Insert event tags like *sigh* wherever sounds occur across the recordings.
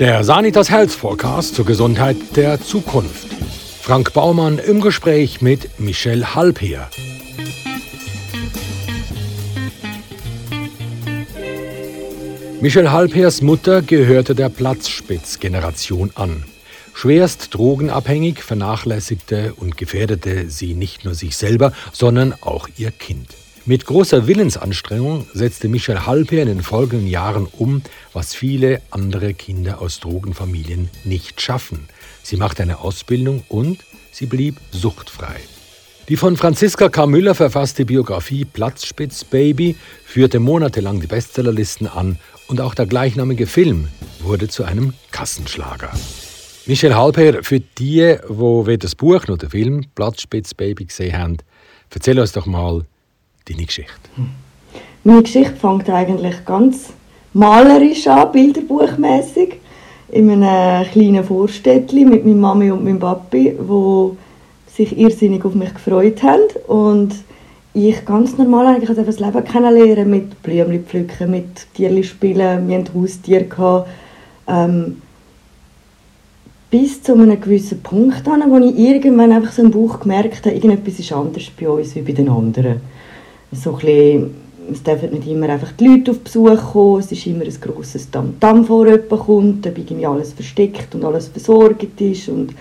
Der Sanitas Health Forecast zur Gesundheit der Zukunft. Frank Baumann im Gespräch mit Michelle Halpeer. Michelle Halpeers Mutter gehörte der Platzspitz-Generation an. Schwerst drogenabhängig vernachlässigte und gefährdete sie nicht nur sich selber, sondern auch ihr Kind. Mit großer Willensanstrengung setzte Michelle Halper in den folgenden Jahren um, was viele andere Kinder aus Drogenfamilien nicht schaffen. Sie machte eine Ausbildung und sie blieb suchtfrei. Die von Franziska K. Müller verfasste Biografie Platzspitz Baby führte monatelang die Bestsellerlisten an und auch der gleichnamige Film wurde zu einem Kassenschlager. Michel Halper, für die, wo weder das Buch noch den Film Platzspitz Baby gesehen haben, erzähl uns doch mal deine Geschichte. Meine Geschichte fängt eigentlich ganz malerisch an, bilderbuchmäßig in einem kleinen Vorstädtchen mit meiner Mami und meinem Papi, wo sich irrsinnig auf mich gefreut haben und ich ganz normal eigentlich also das Leben kennenlernen mit Blümchen pflücken, mit Tierli spielen, wir hatten Haustiere. Ähm, bis zu einem gewissen Punkt an, wo ich irgendwann einfach so im Bauch gemerkt habe, irgendetwas ist anders bei uns wie bei den anderen. So es dürfen nicht immer einfach die Leute auf Besuch kommen, es ist immer ein grosses Damm vor jemand kommt, ob irgendwie alles versteckt und alles versorgt ist und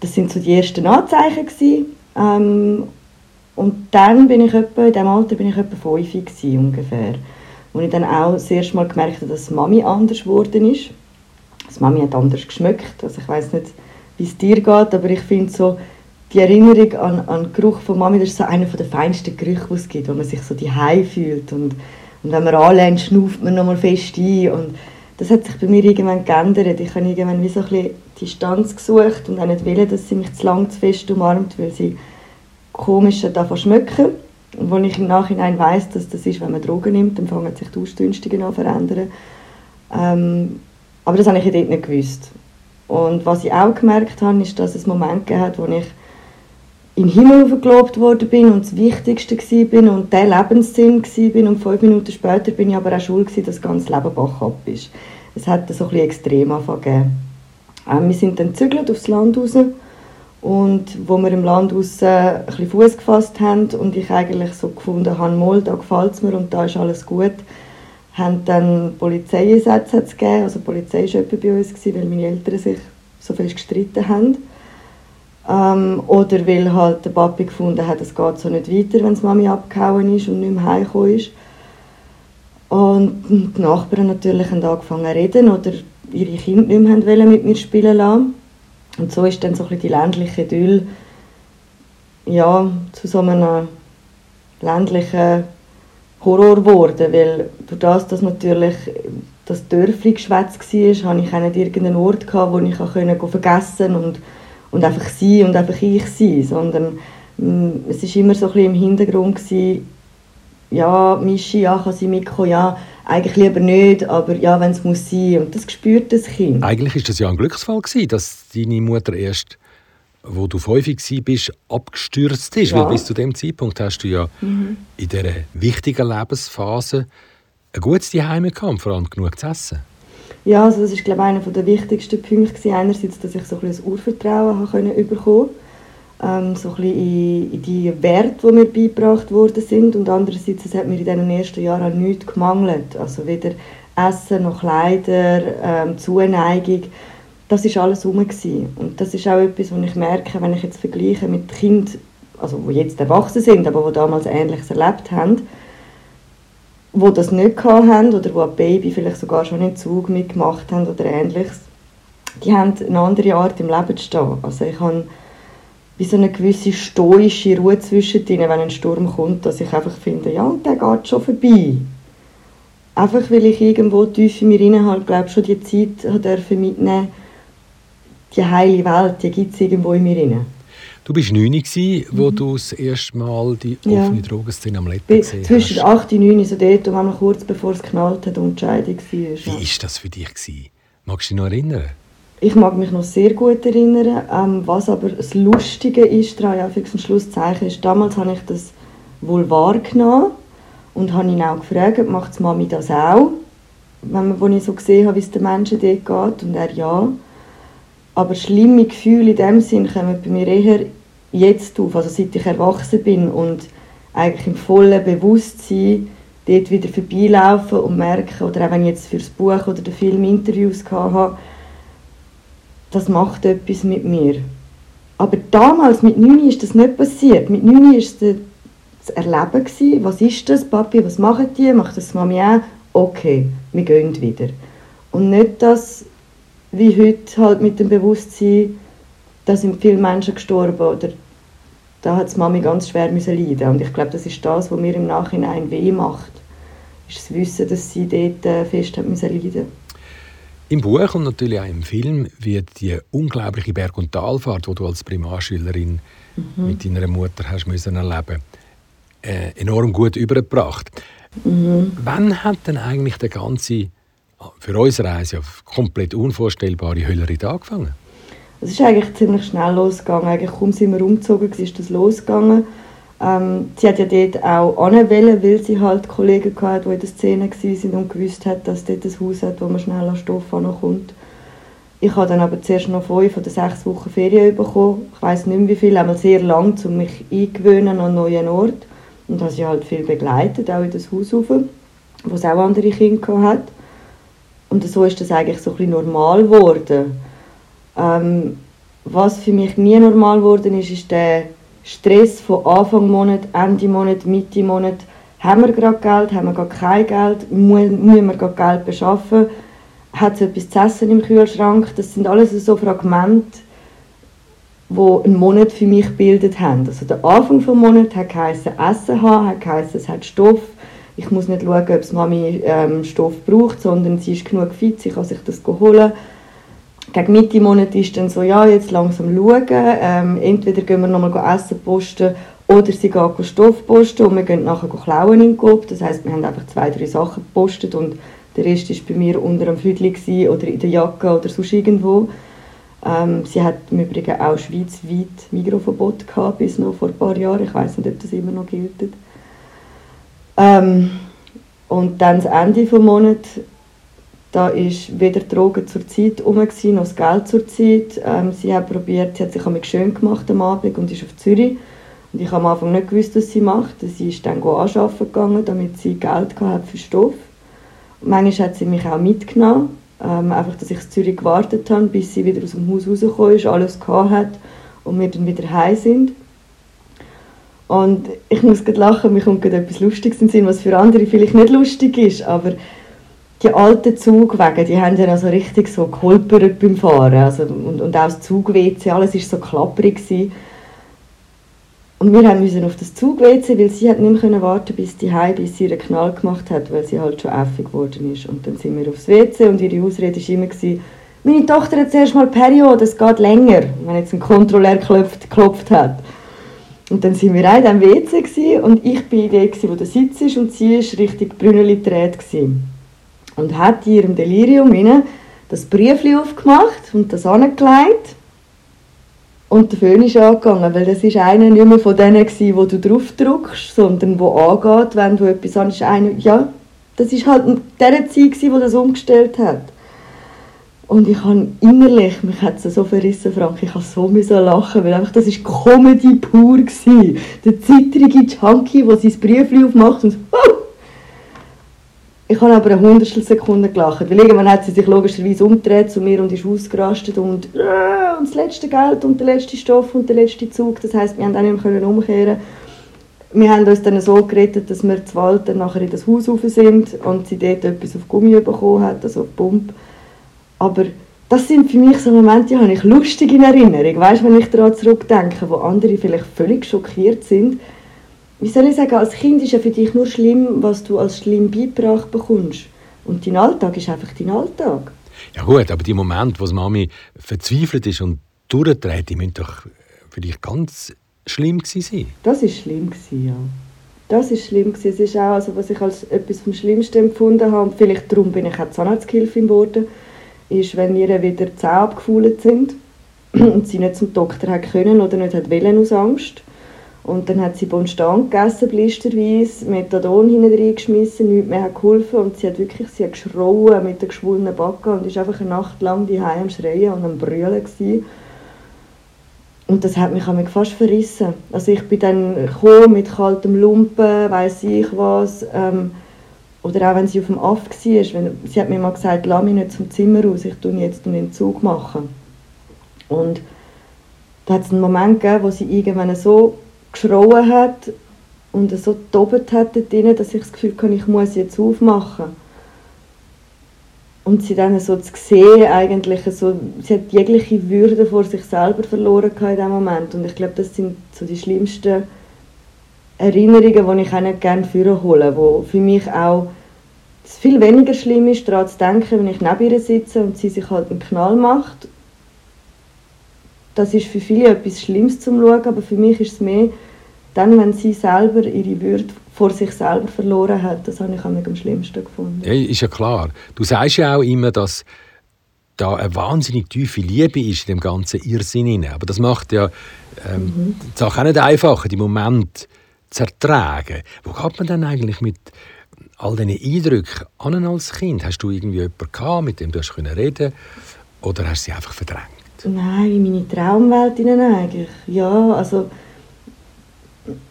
das sind so die ersten Anzeichen gewesen. Ähm, und dann bin ich etwa, in diesem Alter bin ich etwa fünf gewesen, ungefähr. Wo ich dann auch das erste Mal gemerkt habe, dass Mami anders geworden ist. Das Mami hat anders geschmeckt. Also ich weiß nicht, wie es dir geht, aber ich finde so, die Erinnerung an, den Geruch von Mami, das ist so einer der feinsten Gerüche, die es gibt, wo man sich so die fühlt. Und, und wenn man anlehnt, schnauft man nochmal fest ein. Und das hat sich bei mir irgendwann geändert. Ich habe irgendwann wie so ein bisschen Distanz gesucht und auch nicht wollen, dass sie mich zu lang zu fest umarmt, weil sie komische davon schmecken. Und wo ich im Nachhinein weiß, dass das ist, wenn man Drogen nimmt, dann fangen sich die Ausdünstungen an zu verändern. Ähm, aber das habe ich dort nicht gewusst. Und was ich auch gemerkt habe, ist, dass es Momente gab, wo ich in den Himmel gelobt worden bin und das Wichtigste war und der Lebenssinn war. Und fünf Minuten später bin ich aber auch schuld, dass das ganze Leben bach ab ist. Es hat so ein bisschen extrem angefangen. Ähm, wir sind dann gezügelt aufs Land raus und wo wir im Land raus ein bisschen Fuß gefasst haben und ich eigentlich so gefunden habe, mal, da gefällt es mir und da ist alles gut, haben dann Polizeieinsätze gegeben. Also die Polizei war bei uns, gewesen, weil meine Eltern sich so viel gestritten haben. Ähm, oder weil halt der Papi gefunden hat, es geht so nicht weiter, wenn die Mami abgehauen ist und nicht mehr heimgekommen ist. Und die Nachbarn natürlich haben angefangen zu reden oder ihre Kinder nicht mehr mit mir spielen lassen. Und so ist dann so ein die ländliche Idyll ja, zu so einem ländlichen Horror geworden, weil durch das, dass natürlich das Dörfli geschwätzt war, hatte ich auch nicht irgendeinen Ort, wo ich konnte vergessen und, und einfach sein und einfach ich sein, sondern mm, es war immer so ein bisschen im Hintergrund, gewesen, ja, Mischi, ja, kann sie mitkommen, ja, eigentlich lieber nicht, aber ja, wenn es muss sein. Und das spürt das Kind. Eigentlich ist das ja ein Glücksfall gewesen, dass deine Mutter erst, wo du häufig bist, abgestürzt ist. Ja. Weil bis zu dem Zeitpunkt hast du ja mhm. in dieser wichtigen Lebensphase ein gutes Zuhause gehabt, vor allem genug zu essen. Ja, also das ist glaube ich einer der wichtigsten Punkte einerseits, dass ich so ein das Urvertrauen habe bekommen ähm, so ein in, in die Werte, die mir beigebracht worden sind. Und andererseits, es hat mir in diesen ersten Jahren an nichts gemangelt, also weder Essen noch Kleider, ähm, Zuneigung, das ist alles rum und das ist auch etwas, was ich merke, wenn ich jetzt vergleiche mit Kindern, also die jetzt erwachsen sind, aber die damals Ähnliches erlebt haben, wo das nicht haben oder wo ein Baby vielleicht sogar schon einen Zug mitgemacht haben oder Ähnliches, die haben eine andere Art im Leben zu stehen. Also ich habe wie so eine gewisse stoische Ruhe zwischen wenn ein Sturm kommt, dass ich einfach finde, ja, der geht schon vorbei. Einfach weil ich irgendwo tief in mir rein halt, glaube schon die Zeit mitnehmen die heile Welt, die gibt es irgendwo in mir rein. Du warst 9, gewesen, wo mhm. du das erste Mal die offene ja. Drogenszene am Letten gesehen Zwischen 8 und 9, so dort, und kurz bevor es geknallt hat und die Scheidung war. Wie war das für dich? Gewesen? Magst du dich noch erinnern? Ich mag mich noch sehr gut erinnern. Ähm, was aber das Lustige ist, daran, ja, für Schlusszeichen, ist, damals habe ich das wohl wahrgenommen und habe ihn auch gefragt, macht Mami das auch? wenn wo ich so gesehen habe, wie es den Menschen dort geht und er ja. Aber schlimme Gefühle in dem Sinn kommen bei mir eher jetzt auf, also seit ich erwachsen bin und eigentlich im vollen Bewusstsein dort wieder vorbeilaufen und merken, oder auch wenn ich jetzt für das Buch oder den Film Interviews hatte, das macht etwas mit mir. Aber damals, mit 9 ist das nicht passiert. Mit 9 war das Erleben. Was ist das, Papi, was machen die? Macht das Mami auch? Okay, wir gehen wieder. Und nicht das, wie heute halt mit dem Bewusstsein, da sind viele Menschen gestorben oder da hat die Mami ganz schwer müssen leiden und ich glaube, das ist das, was mir im Nachhinein weh macht, ist das Wissen, dass sie dort äh, fest hat müssen leiden. Im Buch und natürlich auch im Film wird die unglaubliche Berg- und Talfahrt, die du als Primarschülerin mhm. mit deiner Mutter hast müssen erleben, äh, enorm gut übergebracht. Mhm. Wann hat denn eigentlich der ganze für unsere Reise ja komplett unvorstellbare Höllerin angefangen? Es ist eigentlich ziemlich schnell losgegangen. Eigentlich kaum sind wir umgezogen, ist das losgegangen. Ähm, sie hat ja dort auch anwählen, weil sie halt Kollegen hatte, die in der Szene waren und gewusst hat, dass dort ein Haus hat, wo man schnell an Stoff kommt. Ich habe dann aber zuerst noch fünf oder sechs Wochen Ferien bekommen. Ich weiß nicht mehr wie viel, einmal sehr lang, um mich eingewöhnen an einen neuen Ort. Und habe sie halt viel begleitet, auch in das Haus rauf, wo es auch andere Kinder hat. Und so ist das eigentlich so ein bisschen normal geworden. Ähm, was für mich nie normal geworden ist, ist der Stress von Anfang Monat, Ende Monat, Mitte Monat. Haben wir gerade Geld, haben wir gerade kein Geld, müssen wir gerade Geld beschaffen, hat es etwas zu essen im Kühlschrank. Das sind alles so Fragmente, die einen Monat für mich gebildet haben. Also der Anfang des Monats hat geheißen, Essen haben, hat geheißen, es hat Stoff, ich muss nicht schauen, ob Mami ähm, Stoff braucht, sondern sie ist genug fit, sie kann sich das holen. Gegen Mitte Monat ist dann so, ja, jetzt langsam schauen, ähm, entweder gehen wir nochmal Essen posten oder sie gehen Stoff posten und wir gehen nachher klauen in Coop. Das heisst, wir haben einfach zwei, drei Sachen gepostet und der Rest war bei mir unter dem Füdli oder in der Jacke oder sonst irgendwo. Ähm, sie hat im Übrigen auch schweizweit Mikroverbot gehabt, bis noch vor ein paar Jahren. Ich weiß nicht, ob das immer noch gilt. Ähm, und dann das Ende des Monats, da ist weder Drogen zur Zeit rum, noch das Geld zur Zeit. Ähm, sie hat probiert, sie hat sich schön gemacht am Abend und ist auf Zürich. Und ich habe am Anfang nicht gewusst, was sie macht. Sie ist dann anschaffen gegangen, damit sie Geld hatte für Stoff. Und manchmal hat sie mich auch mitgenommen. Ähm, einfach, dass ich in Zürich gewartet habe, bis sie wieder aus dem Haus rausgekommen ist, alles gehabt hat und wir dann wieder heim sind. Und ich muss gerade lachen, mir kommt gerade etwas Lustiges in den Sinn, was für andere vielleicht nicht lustig ist, aber die alten Zugwege, die haben ja noch so richtig so geholpert beim Fahren. Also, und, und auch das Zug-WC, alles war so klapperig. Gewesen. Und wir mussten auf das Zug-WC, weil sie hat nicht mehr warten bis die Heim, bis sie ihren Knall gemacht hat, weil sie halt schon äffig geworden ist. Und dann sind wir aufs WC und ihre Ausrede war immer, gewesen, meine Tochter hat zuerst mal Periode, es geht länger, wenn jetzt ein Kontrolleur geklopft, geklopft hat. Und dann sind wir auch in diesem WC und ich war die, wo der Sitz ist und sie war richtig Brünneli gedreht. Und hat in ihrem Delirium das Briefchen aufgemacht und das angelegt. Und der Föhn ist angegangen, weil das ist einer nicht mehr von denen gewesen, wo du drauf drückst, sondern wo angeht, wenn du etwas. Einer, ja, das ist halt der Zeit, wo das umgestellt hat. Und ich habe innerlich, mich hat es so verrissen, Frank, ich habe so lachen, weil einfach, das war Comedy pur. Gewesen. Der zittrige Junkie, der sein Briefchen aufmacht und oh! Ich habe aber eine Hundertstel Sekunde gelacht, weil irgendwann hat sie sich logischerweise umgedreht zu mir und ist ausgerastet und, äh, und das letzte Geld und der letzte Stoff und der letzte Zug, das heisst, wir haben auch nicht mehr umkehren wir haben uns dann so gerettet, dass wir zu dann nachher in das Haus rauf sind und sie dort etwas auf Gummi bekommen hat, also auf Pump. Aber das sind für mich so Momente, die habe ich lustig in Erinnerung. Weißt, wenn ich daran zurückdenke, wo andere vielleicht völlig schockiert sind. Wie soll ich sagen, als Kind ist ja für dich nur schlimm, was du als schlimm beigebracht bekommst. Und dein Alltag ist einfach dein Alltag. Ja gut, aber die Momente, wo Mami verzweifelt ist und durchdreht, die müssen doch für dich ganz schlimm sein. Das ist schlimm ja. Das ist schlimm Es ist auch, also, was ich als etwas vom Schlimmsten empfunden habe, und vielleicht darum bin ich auch Zahnarzthilfin geworden, ist, wenn ihr wieder die Zähne abgefuhlt sind *clears throat* und sie nicht zum Doktor hat können oder nicht hat wollen aus Angst. Und dann hat sie Bonstan gegessen, blisterweise, Methadon hinten reingeschmissen, nichts mehr hat geholfen und sie hat wirklich sie hat geschrauen mit den geschwollenen Backen und ist einfach eine Nacht lang die am Schreien und am Brüllen gewesen. Und das hat mich fast verrissen. Also ich bin dann mit kaltem Lumpen, weiß ich was. Ähm, oder auch wenn sie auf dem Aff war, wenn, sie hat mir mal gesagt, lass mich nicht zum Zimmer raus, ich tue jetzt einen Entzug machen. Und da hat es einen Moment gegeben, wo sie irgendwann so geschrauen hat und so tobet hat dort dass ich das Gefühl hatte, ich muss jetzt aufmachen. Und sie dann so zu sehen, eigentlich so, sie hat jegliche Würde vor sich selber verloren in diesem Moment. Und ich glaube, das sind so die schlimmsten Erinnerungen, die ich auch nicht gerne führen hole, wo für mich auch es viel weniger schlimm ist, daran zu denken, wenn ich neben ihr sitze und sie sich halt einen Knall macht. Das ist für viele etwas Schlimmes zum Schauen, aber für mich ist es mehr, dann, wenn sie selber ihre Würde vor sich selber verloren hat, das habe ich am schlimmsten gefunden. Ja, ist ja klar. Du sagst ja auch immer, dass da eine wahnsinnig tiefe Liebe ist in dem ganzen Irrsinn. Aber das macht ja ähm, mhm. die Sache auch nicht einfacher, die Moment zu ertragen. Wo geht man dann eigentlich mit all diesen Eindrücken an als Kind? Hast du irgendwie jemanden gehabt, mit dem du hast reden oder hast du sie einfach verdrängt? Nein, wie meine Traumwelt eigentlich. Ja, also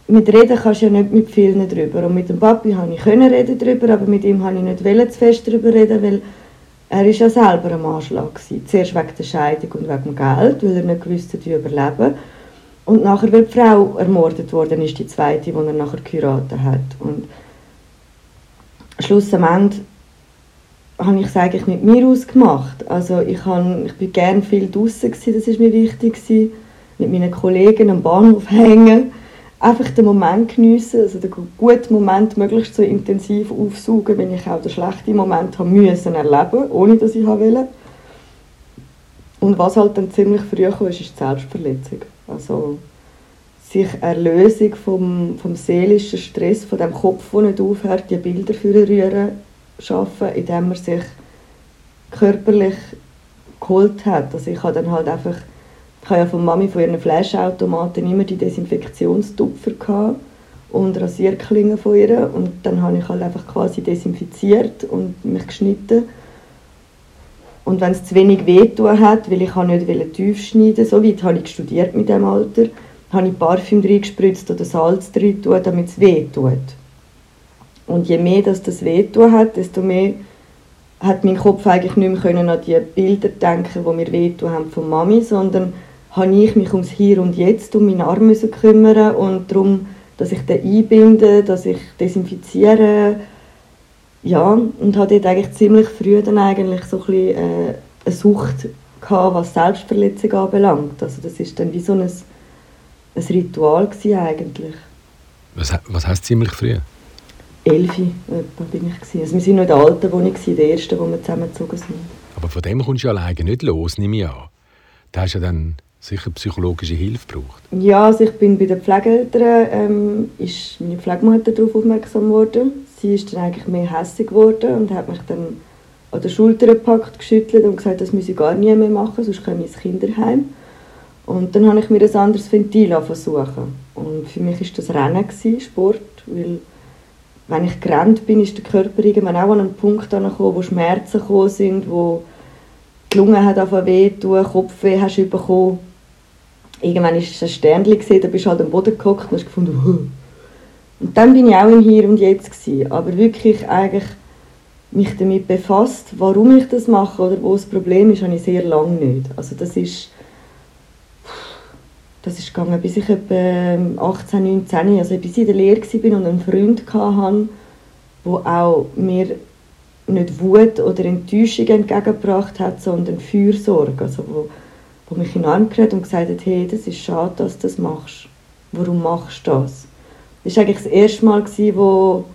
mit reden kannst du ja nicht mit vielen drüber. Und mit dem Papi konnte ich reden drüber, aber mit ihm wollte ich nicht zu fest darüber reden, weil er ist ja selber am Anschlag war. Zuerst wegen der Scheidung und wegen dem Geld, weil er nicht wusste, wie überleben. Und nachher, weil die Frau ermordet worden ist, die zweite, die er nachher geheiratet hat. Und schlussendlich habe ich es eigentlich mit mir ausgemacht. Also ich, habe, ich bin gerne viel draußen das war mir wichtig gewesen. mit meinen Kollegen am Bahnhof hängen, einfach den Moment geniessen, also den guten Moment möglichst so intensiv aufsaugen, wenn ich auch den schlechten Moment haben müssen erleben, ohne dass ich wollte. Und was halt dann ziemlich früh kam, ist, ist die Selbstverletzung. Also sich Erlösung vom, vom seelischen Stress, von dem Kopf, der nicht aufhört, die Bilder für rühren, schaffen, indem man sich körperlich geholt hat. Also ich habe dann halt einfach, ich habe ja von Mami von ihren Fleischautomaten immer die Desinfektionstupfer gehabt und Rasierklingen von ihr und dann habe ich halt einfach quasi desinfiziert und mich geschnitten und wenn es zu wenig wehtun hat, weil ich nicht tief schneiden so weit habe ich studiert mit dem Alter, habe ich Parfüm reingespritzt oder Salz rein damit es weh tut. Und je mehr dass das weh hat, desto mehr hat mein Kopf eigentlich nicht mehr können an die Bilder denken, die mir weh haben von Mami, sondern habe ich mich ums Hier und Jetzt um meinen Arm müssen kümmern und darum, dass ich den einbinde, dass ich desinfiziere, ja, und hatte dort eigentlich ziemlich früh dann eigentlich so ein bisschen, äh, eine Sucht gehabt, was Selbstverletzung anbelangt. Also das ist dann wie so ein ein Ritual eigentlich. Was, was heisst ziemlich früh? Elfi etwa bin ich gewesen. Also wir sind noch in der alten Wohnung gewesen, der erste, wo wir zusammengezogen sind. Aber von dem kommst du ja alleine nicht los, nehme ich an. Da hast du ja dann sicher psychologische Hilfe gebraucht. Ja, also ich bin bei den Pflegeeltern, ähm, ist meine Pflegemutter darauf aufmerksam geworden. Sie ist dann eigentlich mehr hässlich geworden und hat mich dann an der Schulter gepackt, geschüttelt und gesagt, das müsse ich gar nie mehr machen, sonst komme ich ins Kinderheim. Und dann habe ich mir ein anderes Ventil versuchen. Und für mich war das Rennen, gewesen, Sport, weil wenn ich gerannt bin, ist der Körper irgendwann auch an einen Punkt angekommen, wo Schmerzen gekommen sind, wo die Lunge hat angefangen wehtun, Kopfweh hast du bekommen. Irgendwann war es ein Sternchen, da bist du halt am Boden gehockt und hast gefunden. Und dann bin ich auch im Hier und Jetzt gewesen. Aber wirklich eigentlich mich damit befasst, warum ich das mache oder wo das Problem ist, habe ich sehr lange nicht. Also das ist das ist gegangen, bis ich etwa 18, 19, also bis ich in der Lehre war und einen Freund hatte, der auch mir nicht Wut oder Enttäuschung entgegengebracht hat, sondern Fürsorge, also wo, wo mich in den Arm geredet und gesagt hat, hey, das ist schade, dass du das machst. Warum machst du das? Das war eigentlich das erste Mal, wo,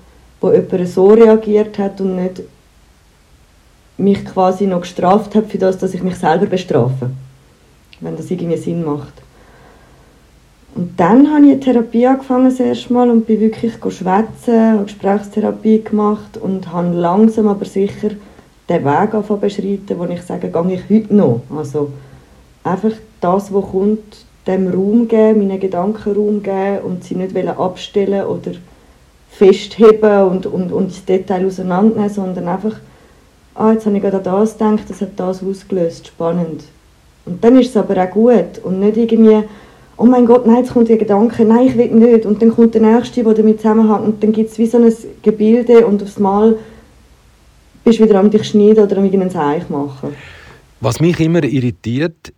wo jemand so reagiert hat und nicht mich quasi noch gestraft hat für das, dass ich mich selber bestrafe. Wenn das irgendwie Sinn macht. Und dann habe ich eine Therapie angefangen das erste Mal und bin wirklich schwätzen, habe Gesprächstherapie gemacht und habe langsam aber sicher den Weg beschreiten, wo ich sage, gehe ich heute noch. Also einfach das, was kommt, dem Raum geben, meinen Gedanken Raum geben und sie nicht abstellen oder festheben und, und, und das Detail auseinandernehmen, sondern einfach, ah, jetzt habe ich gerade an das gedacht, das hat das ausgelöst, spannend. Und dann ist es aber auch gut und nicht irgendwie, oh mein Gott, nein, jetzt kommt der Gedanke, nein, ich will nicht. Und dann kommt der Nächste, der damit zusammenhängt und dann gibt es wie so ein Gebilde und aufs Mal bist du wieder am dich schneiden oder am irgendeinen Zeich machen. Was mich immer irritiert,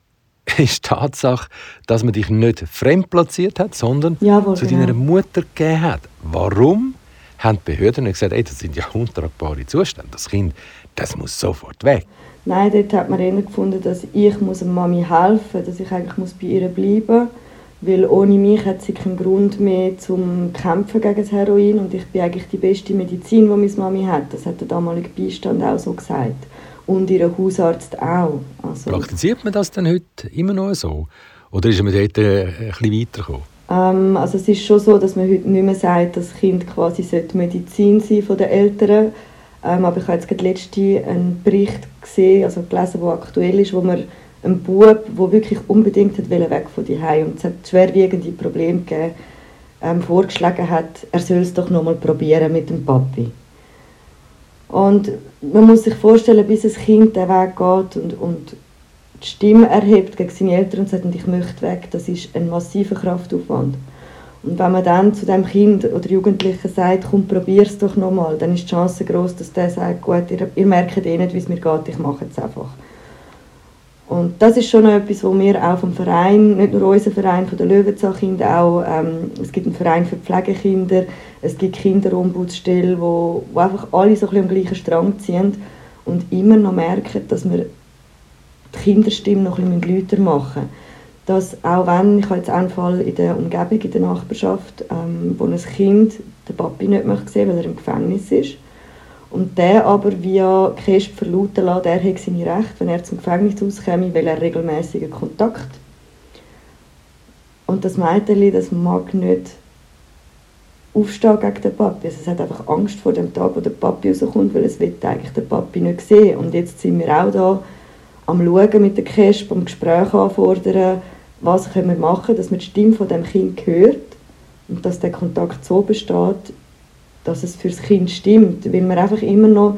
*laughs* ist die Tatsache, dass man dich nicht fremd platziert hat, sondern Jawohl, zu deiner genau. Mutter gegeben hat. Warum haben die Behörden nicht gesagt, ey, das sind ja untragbare Zustände, das Kind, das muss sofort weg? Nein, dort hat man eher gefunden, dass ich muss Mami helfen muss, dass ich eigentlich muss bei ihr bleiben muss. Weil ohne mich hat sie keinen Grund mehr zum Kämpfen gegen das Heroin und ich bin eigentlich die beste Medizin, die meine Mami hat. Das hat der damalige Beistand auch so gesagt und ihr Hausarzt auch. Also, Praktiziert man das denn heute immer noch so? Oder ist man dort äh, ein bisschen weitergekommen? Ähm, also es ist schon so, dass man heute nicht mehr sagt, dass das Kind quasi Medizin sein von den Eltern. Ähm, aber ich habe jetzt gerade letzte einen Bericht gesehen, also gelesen, der aktuell ist, wo man einen Bub, der wirklich unbedingt hat weg von die und es hat schwerwiegende Probleme gegeben, ähm, vorgeschlagen hat, er soll es doch noch mal probieren mit dem Papi. Und man muss sich vorstellen, bis ein Kind den Weg geht und, und die Stimme erhebt gegen seine Eltern und sagt, ich möchte weg, das ist ein massiver Kraftaufwand. Und wenn man dann zu dem Kind oder Jugendlichen sagt, komm, probier es doch nochmal, dann ist die Chance groß, dass der sagt, gut, ihr, ihr merkt eh nicht, wie es mir geht, ich mache es einfach. Und das ist schon etwas, wo wir auch vom Verein, nicht nur unser Verein von der Löwenzahlkinder, auch ähm, es gibt einen Verein für Pflegekinder, es gibt Kinderombudsstellen, wo, wo einfach alle so ein bisschen am gleichen Strang ziehen und immer noch merken, dass wir die Kinderstimme noch ein bisschen lauter machen müssen. Dass auch wenn, ich habe jetzt einen Fall in der Umgebung, in der Nachbarschaft, ähm, wo ein Kind den Papi nicht möchte sehen, weil er im Gefängnis ist, und der aber via Kesp verlauten lassen, er hat seine Rechte, wenn er zum Gefängnis auskäme, weil er regelmäßigen Kontakt. Und das Mädchen, das mag nicht aufstehen gegen den Papi. Also es hat einfach Angst vor dem Tag, wo der Papi rauskommt, weil es will eigentlich den Papi nicht sehen. Und jetzt sind wir auch da am Schauen mit der Kesp, am Gespräch anfordern, was können wir machen, dass man die Stimme von dem Kind hört und dass der Kontakt so besteht, dass es für das Kind stimmt, weil man einfach immer noch,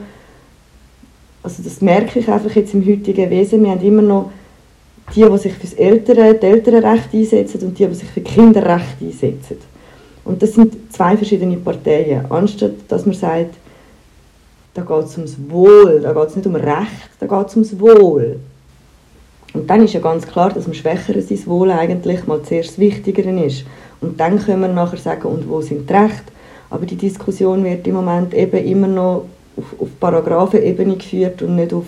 also das merke ich einfach jetzt im heutigen Wesen, wir haben immer noch die, die sich für das die Elternrecht einsetzen und die, die sich für Kinderrecht einsetzen. Und das sind zwei verschiedene Parteien. Anstatt dass man sagt, da geht es ums Wohl, da geht es nicht um Recht, da geht es ums Wohl. Und dann ist ja ganz klar, dass dem Schwächeren sein Wohl eigentlich mal zuerst das Wichtigere ist. Und dann können wir nachher sagen, und wo sind die Rechte? Aber die Diskussion wird im Moment eben immer noch auf, auf Paragraphenebene geführt und nicht auf,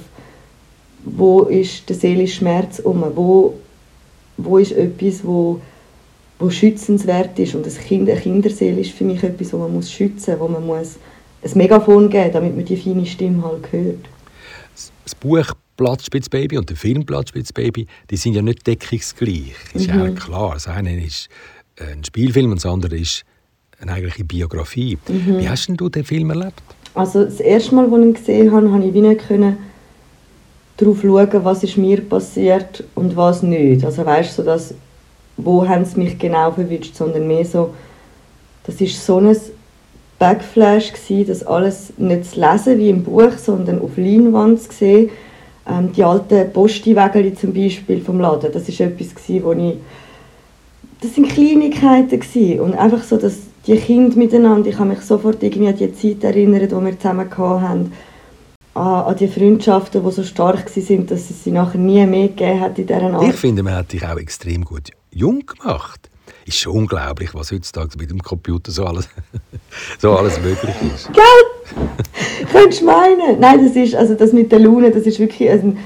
wo ist der seelische Schmerz um, wo, wo ist etwas, wo, wo schützenswert ist. Und das kind, eine Kinderseele ist für mich etwas, wo man muss schützen muss, wo man muss ein Megafon geben damit man die feine Stimme halt hört. Das Buch Platzspitzbaby und der Film Platzspitzbaby, die sind ja nicht deckungsgleich. Das ist mhm. ja klar. Das eine ist ein Spielfilm und das andere ist eine eigentliche Biografie. Mhm. Wie hast du den Film erlebt? Also das erste Mal, als ich ihn gesehen habe, konnte ich nicht können darauf schauen, was ist mir passiert und was nicht. Also weißt du, so dass, wo haben sie mich genau verwünscht, sondern mehr so, das ist so ein Backflash gewesen, das alles nicht zu lesen wie im Buch, sondern auf Leinwand zu sehen. Ähm, die alten Postiwägel zum Beispiel vom Laden, das ist etwas gewesen, wo ich das sind Kleinigkeiten gewesen. und einfach so, dass die Kinder miteinander, ich kann mich sofort irgendwie an die Zeit erinnern, die wir zusammen hatten, an, an die Freundschaften, die so stark waren, dass es sie nachher nie mehr gegeben hat in dieser Art. Ich finde, man hat dich auch extrem gut jung gemacht. Ist schon unglaublich, was heutzutage mit dem Computer so alles, *laughs* so alles möglich ist. Gell? Könntest du meinen? Nein, das ist, also das mit der Lune, das ist wirklich, also,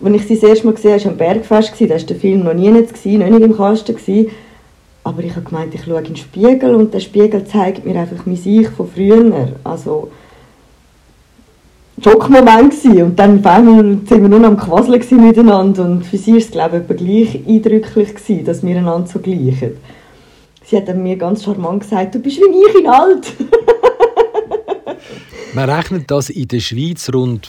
als ich sie das erste Mal gesehen habe, war am Bergfest, da war der Film noch nie nicht, noch nicht im Kasten. Gewesen. Aber ich habe gemeint, ich schaue in den Spiegel und der Spiegel zeigt mir einfach mein Ich von früher. Also, Schockmoment gewesen. Und dann waren wir nur noch am Quasseln miteinander. Und für sie war es, glaube ich, gleich eindrücklich, gewesen, dass wir einander so gleichen. Sie hat mir ganz charmant gesagt, du bist wie ich in alt. Man rechnet, dass in der Schweiz rund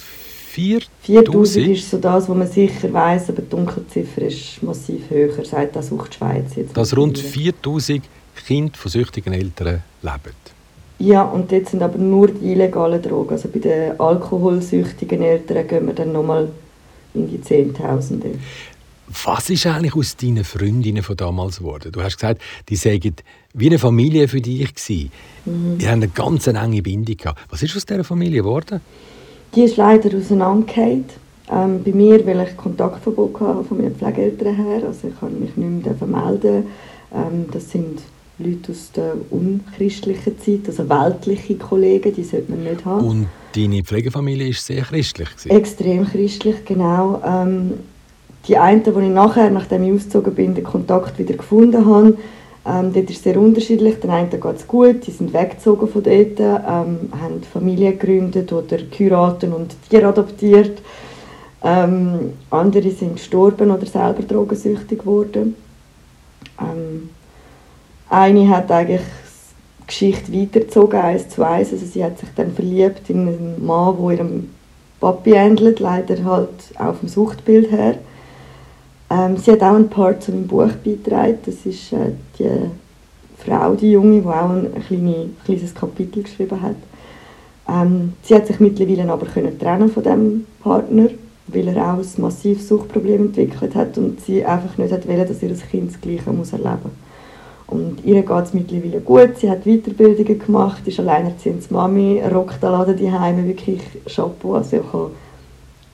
4000? 4000 ist so das, was man sicher weiß, aber die Dunkelziffer ist massiv höher, sagt das auch die Schweiz jetzt. Dass rund 4000 Kinder von süchtigen Eltern leben? Ja, und dort sind aber nur die illegalen Drogen. Also bei den alkoholsüchtigen Eltern gehen wir dann nochmal in die Zehntausende. Was ist eigentlich aus deinen Freundinnen von damals geworden? Du hast gesagt, die seien wie eine Familie für dich gewesen. Mhm. Die haben eine ganz enge Bindung gehabt. Was ist aus dieser Familie geworden? Die ist leider auseinandergefallen. Ähm, bei mir, weil ich Kontaktverbot hatte von meinen Pflegeeltern her. Also ich kann mich nicht mehr melden. Ähm, das sind Leute aus der unchristlichen Zeit, also weltliche Kollegen, die sollte man nicht haben. Und deine Pflegefamilie ist sehr christlich? Gewesen. Extrem christlich, genau. Ähm, die einen, die ich nachher, nachdem ich ausgezogen bin, den Kontakt wieder gefunden habe, ähm, dort ist es sehr unterschiedlich. Den einen geht es gut, die sind weggezogen von dort, ähm, haben Familie gegründet oder geheiratet und Tiere adoptiert. Ähm, andere sind gestorben oder selber drogensüchtig geworden. Ähm, eine hat eigentlich die Geschichte weitergezogen, eins zu eins. Also sie hat sich dann verliebt in einen Mann, der ihrem Papi ähnelt, leider halt auch vom Suchtbild her. Ähm, sie hat auch einen Part zu meinem Buch beigetragen. Das ist äh, die Frau, die Junge, die auch ein, kleine, kleines Kapitel geschrieben hat. Ähm, sie hat sich mittlerweile aber können trennen von dem Partner, weil er auch ein massives Suchtproblem entwickelt hat und sie einfach nicht hat wollen, dass ihr Kind das Gleiche muss erleben muss. Und ihr geht es mittlerweile gut. Sie hat Weiterbildungen gemacht, ist alleinerziehende Mami, rockt den Laden daheim wirklich Chapeau. Also ich habe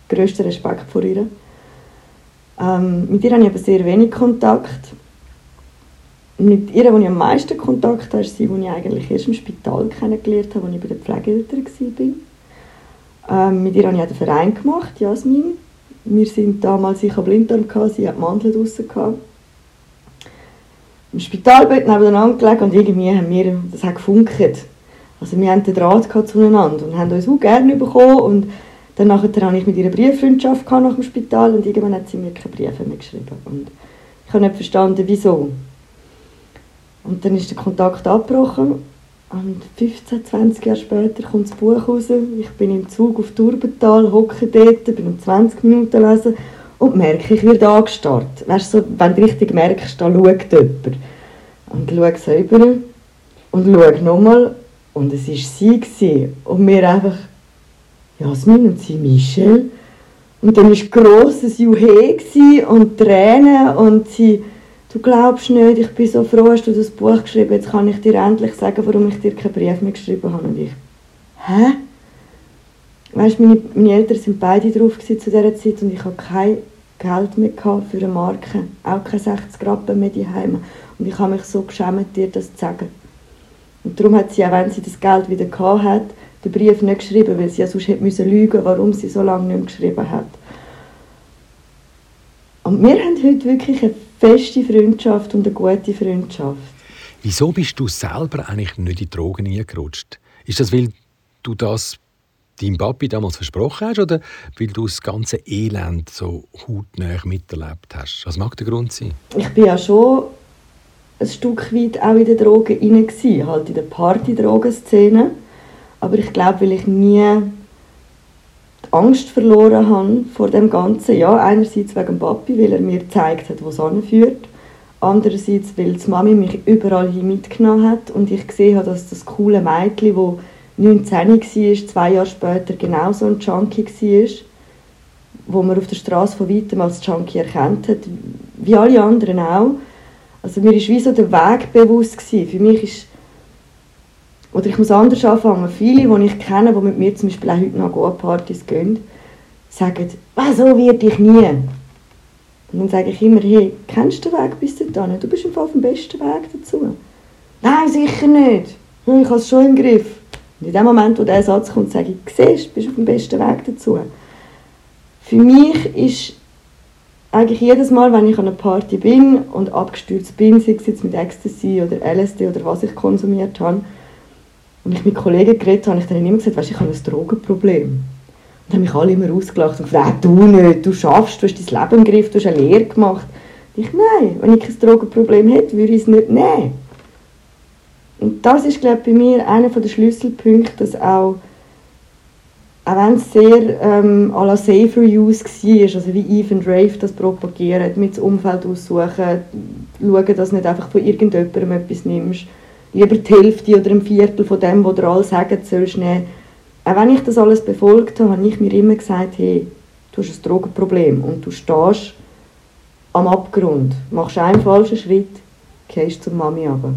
grössten Respekt vor ihr. Ähm, mit ihr habe ich aber sehr wenig Kontakt. Mit ihr, wo ich am meisten Kontakt habe, ist sie, die ich eigentlich erst im Spital kennengelernt habe, als ich bei den Pflegeeltern war. Ähm, mit ihr habe ich auch den Verein gemacht, Jasmin. Wir sind damals, ich habe Blinddarm, sie hat Mandeln draussen. Im Spitalbett nebeneinander gelegen und irgendwie haben wir, das hat gefunkt. Also wir hatten den Draht zueinander und haben uns auch gerne bekommen und dann hatte ich mit ihr Brieffreundschaft nach dem Spital und irgendwann hat sie mir keine Briefe mehr geschrieben und ich habe nicht verstanden, wieso. Und dann ist der Kontakt abgebrochen und 15, 20 Jahre später kommt das Buch raus. Ich bin im Zug auf Turbental, hocke dort, bin um 20 Minuten lesen und merke, ich werde angestarrt. Weißt du, so, wenn du richtig merkst, da schaut jemand. Und schaue selber und schaue nochmal und es war sie. Gewesen. Und wir einfach, Jasmin und sie Michelle. Und dann war grosses Juhe und Tränen und sie, du glaubst nicht, ich bin so froh, hast du das Buch geschrieben, jetzt kann ich dir endlich sagen, warum ich dir keinen Brief mehr geschrieben habe. Und ich, hä? Weißt, meine, meine Eltern sind beide drauf zu dieser Zeit und ich hatte kein Geld mehr für eine Marke, auch keine 60 Rappen mehr daheim. Und ich habe mich so geschämt, dir das zu sagen. Und darum hat sie, auch wenn sie das Geld wieder gehabt hat, den Brief nicht geschrieben, weil sie ja sonst hätte müssen lügen warum sie so lange nicht geschrieben hat. Und wir haben heute wirklich eine feste Freundschaft und eine gute Freundschaft. Wieso bist du selber eigentlich nicht in Drogen eingerutscht? Ist das, weil du das deinem Papi damals versprochen hast oder weil du das ganze Elend so hautnah miterlebt hast? Was mag der Grund sein? Ich bin ja schon ein Stück weit auch in den Drogen rein, halt in der Party-Drogenszene. Aber ich glaube, weil ich nie die Angst verloren habe vor dem Ganzen. Ja, einerseits wegen Papi, weil er mir gezeigt hat, wo es anführt. Andererseits, weil die Mami mich überall hin mitgenommen hat und ich gesehen habe, dass das coole Mädchen, das 19 war, zwei Jahre später genauso ein Junkie war, wo man auf der Straße von weitem als Junkie erkannt hat, wie alle anderen auch. Also mir ist wie so der Weg bewusst. Für mich ist, oder ich muss anders anfangen, viele, die ich kenne, die mit mir zum Beispiel auch heute noch Go-Partys gehen, sagen, ah, so werde ich nie. Und dann sage ich immer, hey, kennst du den Weg bis dahin? Du bist auf dem besten Weg dazu. Nein, sicher nicht. Ich habe es schon im Griff. Und in dem Moment, wo dieser Satz kommt, sage ich, siehst, bist du auf dem besten Weg dazu. Für mich ist eigentlich jedes Mal, wenn ich an einer Party bin und abgestürzt bin, sei es jetzt mit Ecstasy oder LSD oder was ich konsumiert habe, und ich mit Kollegen geredet habe, habe ich dann immer gesagt, weißt, ich habe ein Drogenproblem. Und dann haben mich alle immer ausgelacht und gesagt, du nicht, du schaffst, du hast dein Leben im Griff, du hast eine Lehre gemacht. Und ich, nein, wenn ich kein Drogenproblem hätte, würde ich es nicht nehmen. Und das ist, glaube ich, bei mir einer der Schlüsselpunkte, dass auch auch wenn es sehr ähm, à la Safer Use war, also wie Eve und Rave das propagieren, mit dem Umfeld aussuchen, schauen, dass du nicht einfach von irgendjemandem etwas nimmst, lieber die Hälfte oder ein Viertel von dem, was dir alle sagen, sollst nehmen. Auch wenn ich das alles befolgt habe, habe ich mir immer gesagt, hey, du hast ein Drogenproblem und du stehst am Abgrund, machst einen falschen Schritt, gehst zur Mami runter.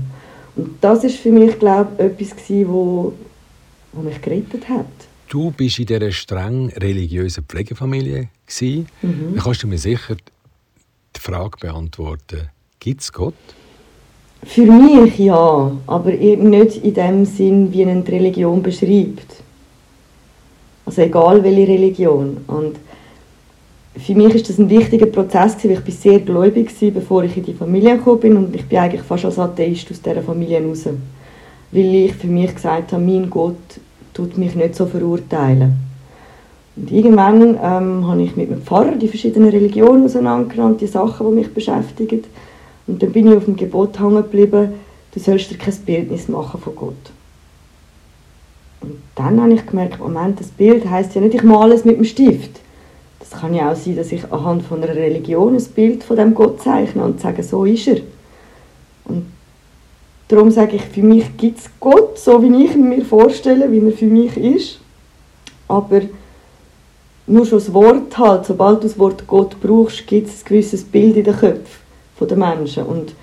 Und das ist für mich, glaube ich, etwas gewesen, wo, wo mich gerettet hat. Du bist in dieser streng religiösen Pflegefamilie Mhm. Kannst du mir sicher die Frage beantworten, gibt es Gott? Für mich ja, aber nicht in dem Sinn, wie eine Religion beschreibt. Also egal welche Religion. Und für mich ist das ein wichtiger Prozess weil ich sehr gläubig war, bevor ich in die Familie gekommen bin und ich bin eigentlich fast als Atheist aus dieser Familie raus. Weil ich für mich gesagt habe, mein Gott tut mich nicht so verurteilen. Und irgendwann ähm, habe ich mit meinem Pfarrer die verschiedenen Religionen auseinandergenommen, die Sachen, die mich beschäftigen. Und dann bin ich auf dem Gebot hängen geblieben, du sollst dir kein Bildnis machen von Gott. Und dann habe ich gemerkt, Moment, das Bild heißt ja nicht, ich male es mit dem Stift es kann ja auch sein, dass ich anhand von einer Religion ein Bild von dem Gott zeichne und sage, so ist er. Und darum sage ich, für mich gibt es Gott, so wie ich ihn mir vorstelle, wie er für mich ist. Aber nur schon das Wort halt, sobald du das Wort Gott brauchst, gibt es ein gewisses Bild in den Köpfen der Menschen. Und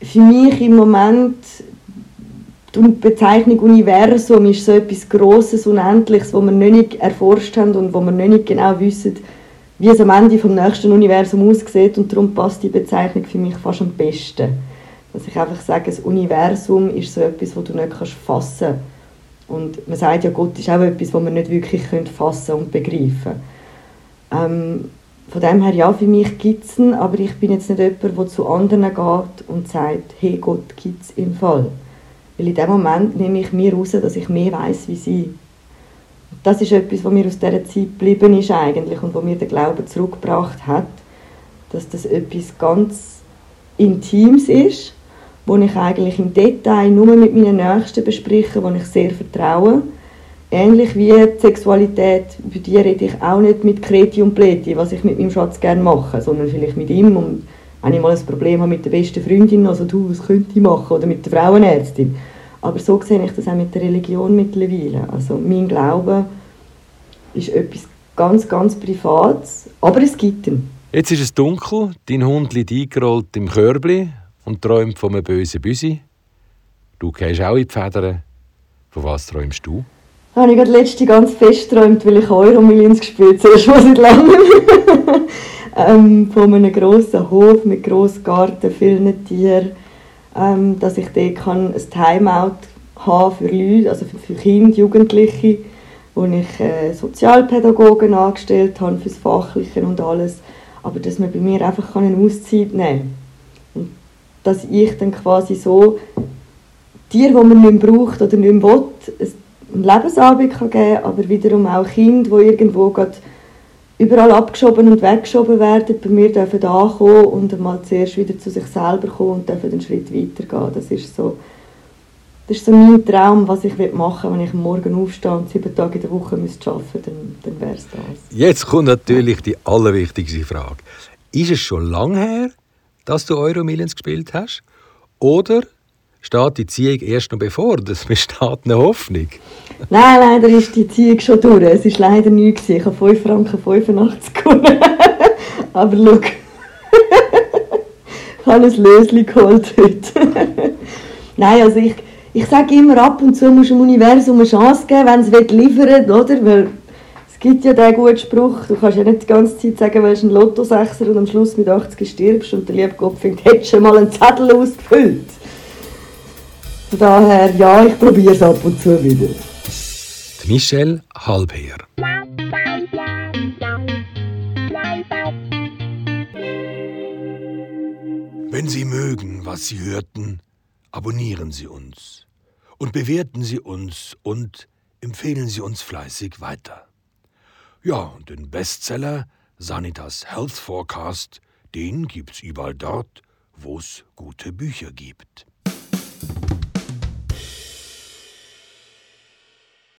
für mich im Moment die Bezeichnung Universum ist so etwas Grosses, Unendliches, wo wir noch nicht erforscht haben und wo wir noch nicht genau wissen, wie es am Ende vom nächsten Universum aussieht und darum passt die Bezeichnung für mich fast am besten. Dass ich einfach sage, das Universum ist so etwas, das du nicht fassen kannst. Und man sagt ja, Gott ist auch etwas, das man nicht wirklich fassen und begreifen ähm, Von dem her, ja, für mich gibt es ihn, aber ich bin jetzt nicht jemand, der zu anderen geht und sagt, hey, Gott gibt es im Fall. Weil in dem Moment nehme ich mir raus, dass ich mehr weiß wie sie. Das ist etwas, was mir aus dieser Zeit geblieben ist eigentlich und was mir der Glaube zurückgebracht hat, dass das etwas ganz Intimes ist, wo ich eigentlich im Detail nur mit meinen Nächsten bespreche, wo ich sehr vertraue. Ähnlich wie die Sexualität, bei die rede ich auch nicht mit Kreti und Pleti, was ich mit meinem Schatz gerne mache, sondern vielleicht mit ihm und wenn ich mal ein Problem habe mit der besten Freundin, also du, was könnte ich machen, oder mit der Frauenärztin. Aber so sehe ich das auch mit der Religion mittlerweile. Also mein Glaube ist etwas ganz, ganz Privates, aber es gibt ihn. Jetzt ist es dunkel, dein Hund liegt eingerollt im Körbli und träumt von einem bösen Büsi. Du gehst auch in die Federn. Von was träumst du? Habe ich gerade letzte ganz fest geträumt, weil ich Euromillions gespielt habe, mal seit langem. *laughs* ähm, von einem grossen Hof mit grossen Garten, vielen Tieren, ähm, dass ich dort kann ein Timeout haben für Leute, also für, Kinder, Jugendliche, wo ich äh, Sozialpädagogen angestellt habe fürs Fachliche und alles, aber dass man bei mir einfach eine Auszeit nehmen kann. Und dass ich dann quasi so Tiere, die man nicht mehr braucht oder nicht mehr will, einen Lebensabend geben kann, aber wiederum auch Kinder, die irgendwo überall abgeschoben und weggeschoben werden, bei mir dürfen ankommen und mal zuerst wieder zu sich selber kommen und dürfen einen Schritt weitergehen. Das ist so, das ist so mein Traum, was ich machen will, wenn ich morgen aufstehe und sieben Tage in der Woche arbeiten müsste, dann, dann wäre es das. Jetzt kommt natürlich die allerwichtigste Frage. Ist es schon lange her, dass du Euro Millions gespielt hast? Oder steht die Ziehung erst noch bevor? Das *laughs* besteht eine Hoffnung. Nein, leider ist die Ziehung schon durch. Es war leider nichts. Ich habe 5 Franken 85 gewonnen. *laughs* Aber schau, ich habe ein Löschen geholt heute. *laughs* Nein, also ich, ich sage immer, ab und zu muss dem Universum eine Chance geben, wenn es liefern will, oder? Weil es gibt ja den guten Spruch, du kannst ja nicht die ganze Zeit sagen, du ein Lottosechser und am Schluss mit 80 stirbst und der liebe Gott findet, hättest du mal einen Zettel ausgefüllt. Von daher, ja, ich probiere es ab und zu wieder. Michelle Halbherr. Wenn Sie mögen, was Sie hörten, abonnieren Sie uns und bewerten Sie uns und empfehlen Sie uns fleißig weiter. Ja, und den Bestseller Sanitas Health Forecast, den gibt's überall dort, wo es gute Bücher gibt.